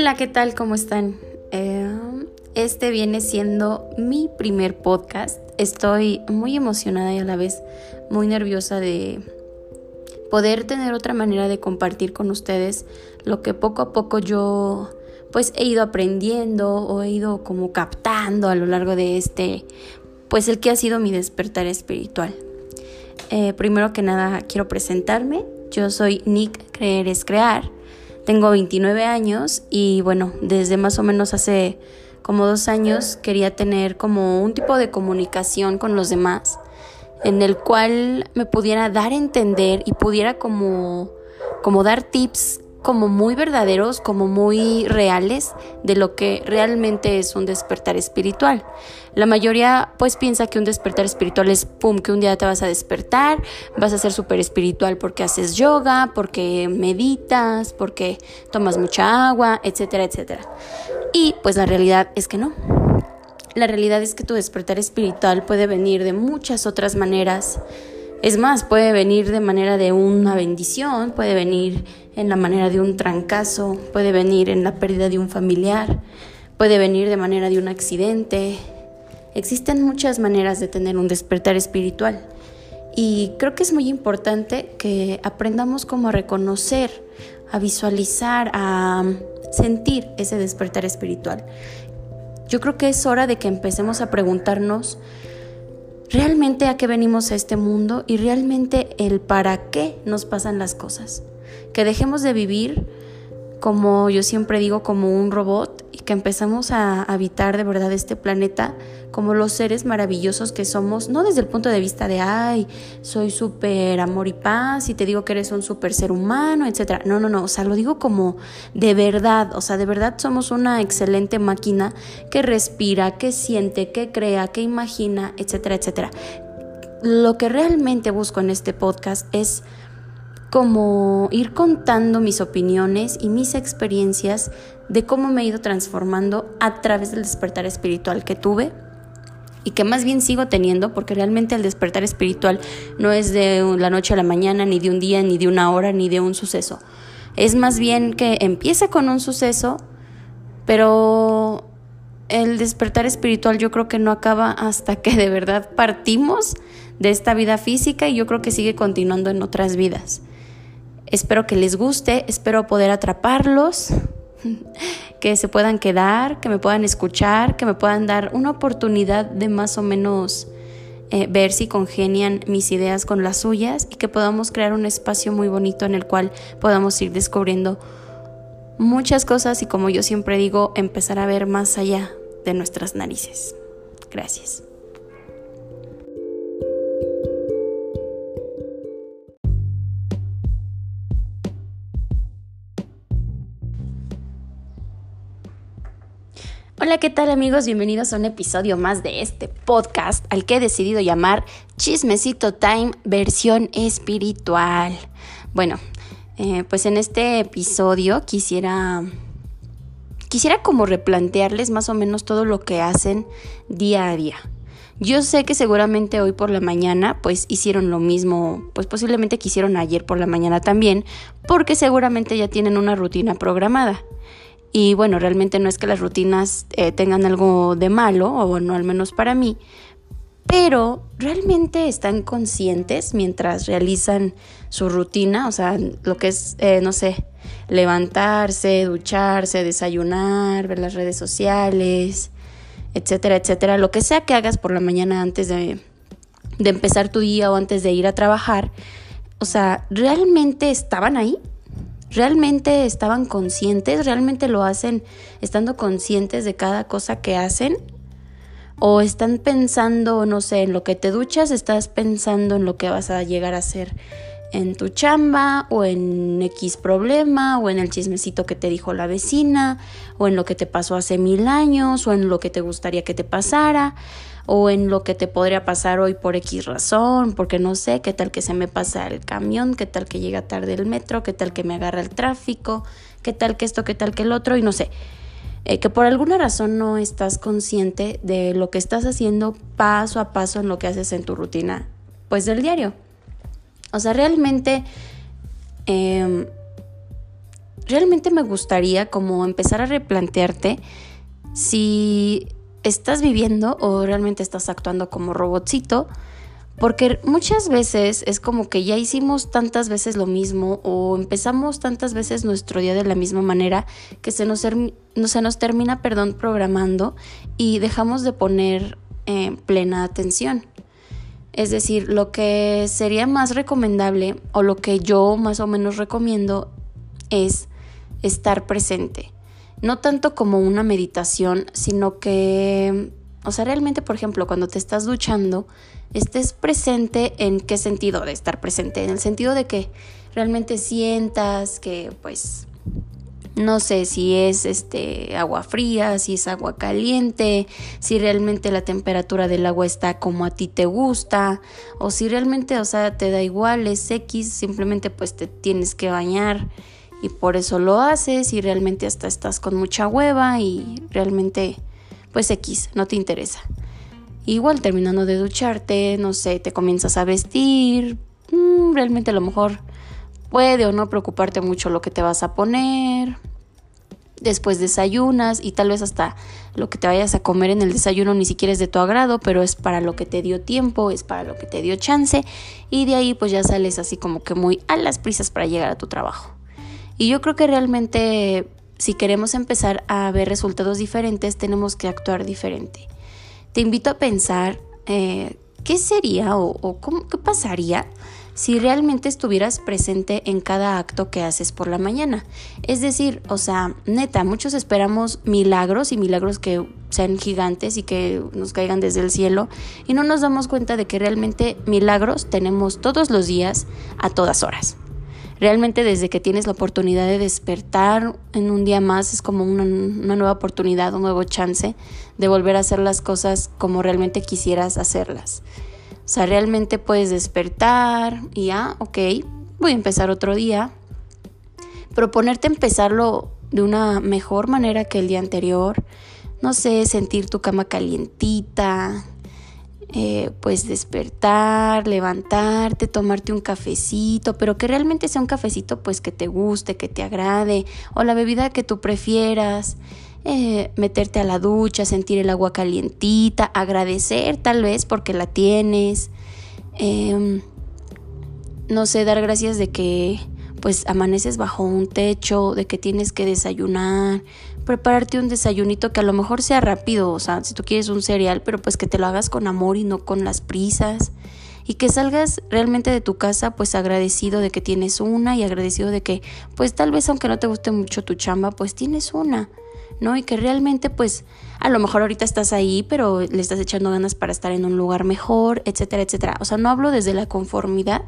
Hola, ¿qué tal? ¿Cómo están? Eh, este viene siendo mi primer podcast. Estoy muy emocionada y a la vez muy nerviosa de poder tener otra manera de compartir con ustedes lo que poco a poco yo pues he ido aprendiendo o he ido como captando a lo largo de este pues el que ha sido mi despertar espiritual. Eh, primero que nada quiero presentarme. Yo soy Nick Creer es Crear. Tengo 29 años y bueno, desde más o menos hace como dos años quería tener como un tipo de comunicación con los demás en el cual me pudiera dar a entender y pudiera como, como dar tips como muy verdaderos, como muy reales de lo que realmente es un despertar espiritual. La mayoría pues piensa que un despertar espiritual es, pum, que un día te vas a despertar, vas a ser súper espiritual porque haces yoga, porque meditas, porque tomas mucha agua, etcétera, etcétera. Y pues la realidad es que no. La realidad es que tu despertar espiritual puede venir de muchas otras maneras. Es más, puede venir de manera de una bendición, puede venir en la manera de un trancazo, puede venir en la pérdida de un familiar, puede venir de manera de un accidente. Existen muchas maneras de tener un despertar espiritual y creo que es muy importante que aprendamos cómo reconocer, a visualizar, a sentir ese despertar espiritual. Yo creo que es hora de que empecemos a preguntarnos realmente a qué venimos a este mundo y realmente el para qué nos pasan las cosas. Que dejemos de vivir como yo siempre digo, como un robot que empezamos a habitar de verdad este planeta como los seres maravillosos que somos, no desde el punto de vista de, ay, soy súper amor y paz y te digo que eres un súper ser humano, etcétera. No, no, no, o sea, lo digo como de verdad, o sea, de verdad somos una excelente máquina que respira, que siente, que crea, que imagina, etcétera, etcétera. Lo que realmente busco en este podcast es como ir contando mis opiniones y mis experiencias de cómo me he ido transformando a través del despertar espiritual que tuve y que más bien sigo teniendo, porque realmente el despertar espiritual no es de la noche a la mañana, ni de un día, ni de una hora, ni de un suceso. Es más bien que empieza con un suceso, pero el despertar espiritual yo creo que no acaba hasta que de verdad partimos de esta vida física y yo creo que sigue continuando en otras vidas. Espero que les guste, espero poder atraparlos, que se puedan quedar, que me puedan escuchar, que me puedan dar una oportunidad de más o menos eh, ver si congenian mis ideas con las suyas y que podamos crear un espacio muy bonito en el cual podamos ir descubriendo muchas cosas y como yo siempre digo, empezar a ver más allá de nuestras narices. Gracias. Hola, ¿qué tal amigos? Bienvenidos a un episodio más de este podcast al que he decidido llamar Chismecito Time versión espiritual. Bueno, eh, pues en este episodio quisiera quisiera como replantearles más o menos todo lo que hacen día a día. Yo sé que seguramente hoy por la mañana pues hicieron lo mismo, pues posiblemente quisieron ayer por la mañana también, porque seguramente ya tienen una rutina programada. Y bueno, realmente no es que las rutinas eh, tengan algo de malo, o bueno, al menos para mí, pero realmente están conscientes mientras realizan su rutina, o sea, lo que es, eh, no sé, levantarse, ducharse, desayunar, ver las redes sociales, etcétera, etcétera, lo que sea que hagas por la mañana antes de, de empezar tu día o antes de ir a trabajar, o sea, ¿realmente estaban ahí? ¿Realmente estaban conscientes? ¿Realmente lo hacen estando conscientes de cada cosa que hacen? ¿O están pensando, no sé, en lo que te duchas, estás pensando en lo que vas a llegar a hacer en tu chamba o en X problema o en el chismecito que te dijo la vecina o en lo que te pasó hace mil años o en lo que te gustaría que te pasara o en lo que te podría pasar hoy por X razón, porque no sé, qué tal que se me pasa el camión, qué tal que llega tarde el metro, qué tal que me agarra el tráfico, qué tal que esto, qué tal que el otro, y no sé. Eh, que por alguna razón no estás consciente de lo que estás haciendo paso a paso en lo que haces en tu rutina, pues del diario. O sea, realmente em, realmente me gustaría como empezar a replantearte si estás viviendo o realmente estás actuando como robotcito. Porque muchas veces es como que ya hicimos tantas veces lo mismo o empezamos tantas veces nuestro día de la misma manera que se nos, se nos termina, perdón, programando y dejamos de poner eh, plena atención. Es decir, lo que sería más recomendable o lo que yo más o menos recomiendo es estar presente. No tanto como una meditación, sino que, o sea, realmente, por ejemplo, cuando te estás duchando, estés presente en qué sentido de estar presente, en el sentido de que realmente sientas que, pues, no sé si es este agua fría, si es agua caliente, si realmente la temperatura del agua está como a ti te gusta o si realmente, o sea, te da igual, es X, simplemente pues te tienes que bañar y por eso lo haces y realmente hasta estás con mucha hueva y realmente pues X, no te interesa. Igual terminando de ducharte, no sé, te comienzas a vestir, mm, realmente a lo mejor puede o no preocuparte mucho lo que te vas a poner. Después desayunas y tal vez hasta lo que te vayas a comer en el desayuno ni siquiera es de tu agrado, pero es para lo que te dio tiempo, es para lo que te dio chance y de ahí pues ya sales así como que muy a las prisas para llegar a tu trabajo. Y yo creo que realmente si queremos empezar a ver resultados diferentes, tenemos que actuar diferente. Te invito a pensar eh, qué sería o, cómo, qué pasaría si realmente estuvieras presente en cada acto que haces por la mañana. Es decir, o sea, neta, muchos esperamos milagros y milagros que sean gigantes y que nos caigan desde el cielo y no nos damos cuenta de que realmente milagros tenemos todos los días a todas horas. Realmente desde que tienes la oportunidad de despertar en un día más es como una, nueva oportunidad, un nuevo chance de volver a hacer las cosas como realmente quisieras hacerlas. O sea, realmente puedes despertar y ya, ok, voy a empezar otro día. Proponerte empezarlo de una mejor manera que el día anterior. No sé, sentir tu cama calientita, eh, pues despertar, levantarte, tomarte un cafecito, pero que realmente sea un cafecito pues que te guste, que te agrade, o la bebida que tú prefieras, eh, meterte a la ducha, sentir el agua calientita, agradecer tal vez porque la tienes, em, no sé, dar gracias de que pues amaneces bajo un techo, de que tienes que desayunar, prepararte un desayunito que a lo mejor sea rápido, o sea, si tú quieres un cereal, pero pues que te lo hagas con amor y no con las prisas. Y que salgas realmente de tu casa pues agradecido de que tienes una y agradecido de que pues tal vez aunque no te guste mucho tu chamba pues tienes una, ¿no? Y que realmente pues a lo mejor ahorita estás ahí pero le estás echando ganas para estar en un lugar mejor, etcétera, etcétera. O sea, no hablo desde la conformidad,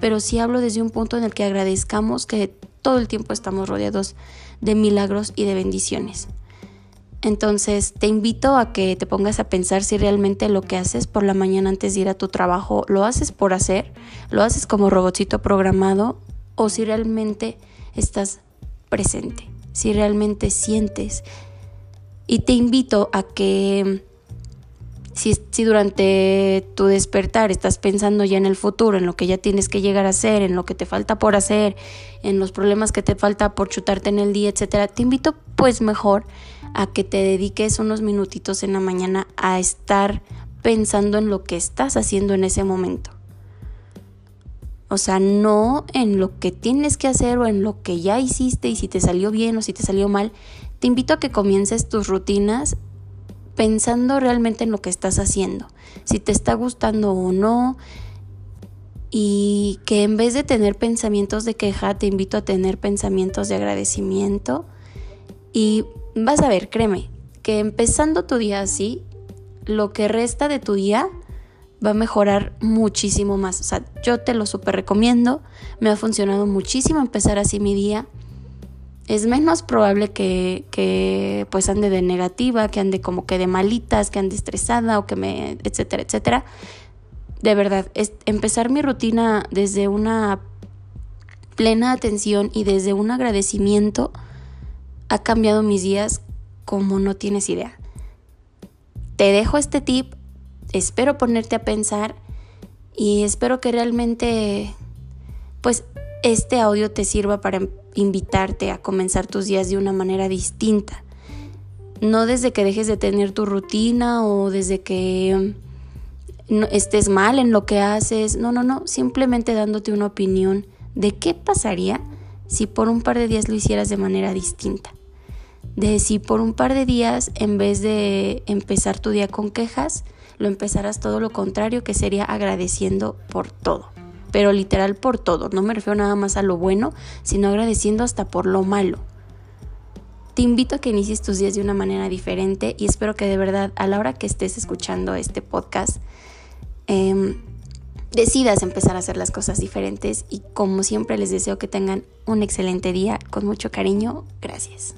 pero sí hablo desde un punto en el que agradezcamos que todo el tiempo estamos rodeados de milagros y de bendiciones. Entonces te invito a que te pongas a pensar si realmente lo que haces por la mañana antes de ir a tu trabajo lo haces por hacer, lo haces como robotito programado o si realmente estás presente, si realmente sientes. Y te invito a que si, durante tu despertar estás pensando ya en el futuro, en lo que ya tienes que llegar a hacer, en lo que te falta por hacer, en los problemas que te falta por chutarte en el día, etcétera, te invito pues mejor a que te dediques unos minutitos en la mañana a estar pensando en lo que estás haciendo en ese momento. O sea, no en lo que tienes que hacer o en lo que ya hiciste y si te salió bien o si te salió mal. Te invito a que comiences tus rutinas pensando realmente en lo que estás haciendo, si te está gustando o no, y que en vez de tener pensamientos de queja, te invito a tener pensamientos de agradecimiento. Y vas a ver, créeme, que empezando tu día así, lo que resta de tu día va a mejorar muchísimo más. O sea, yo te lo súper recomiendo, me ha funcionado muchísimo empezar así mi día es menos probable que, que, pues ande de negativa, que ande como que de malitas, que ande estresada o que me, etcétera, etcétera. De verdad, es empezar mi rutina desde una plena atención y desde un agradecimiento ha cambiado mis días como no tienes idea. Te dejo este tip, espero ponerte a pensar y espero que realmente pues este audio te sirva para invitarte a comenzar tus días de una manera distinta. No desde que dejes de tener tu rutina o desde que mm, estés mal en lo que haces. No, no, no. Simplemente dándote una opinión de qué pasaría si por un par de días lo hicieras de manera distinta. De si por un par de días, en vez de empezar tu día con quejas, lo empezarás todo lo contrario, que sería agradeciendo por todo. Pero literal por todo. No me refiero nada más a lo bueno, sino agradeciendo hasta por lo malo. Te invito a que inicies tus días de una manera diferente y espero que de verdad a la hora que estés escuchando este podcast, em, decidas empezar a hacer las cosas diferentes y como siempre les deseo que tengan un excelente día con mucho cariño. Gracias.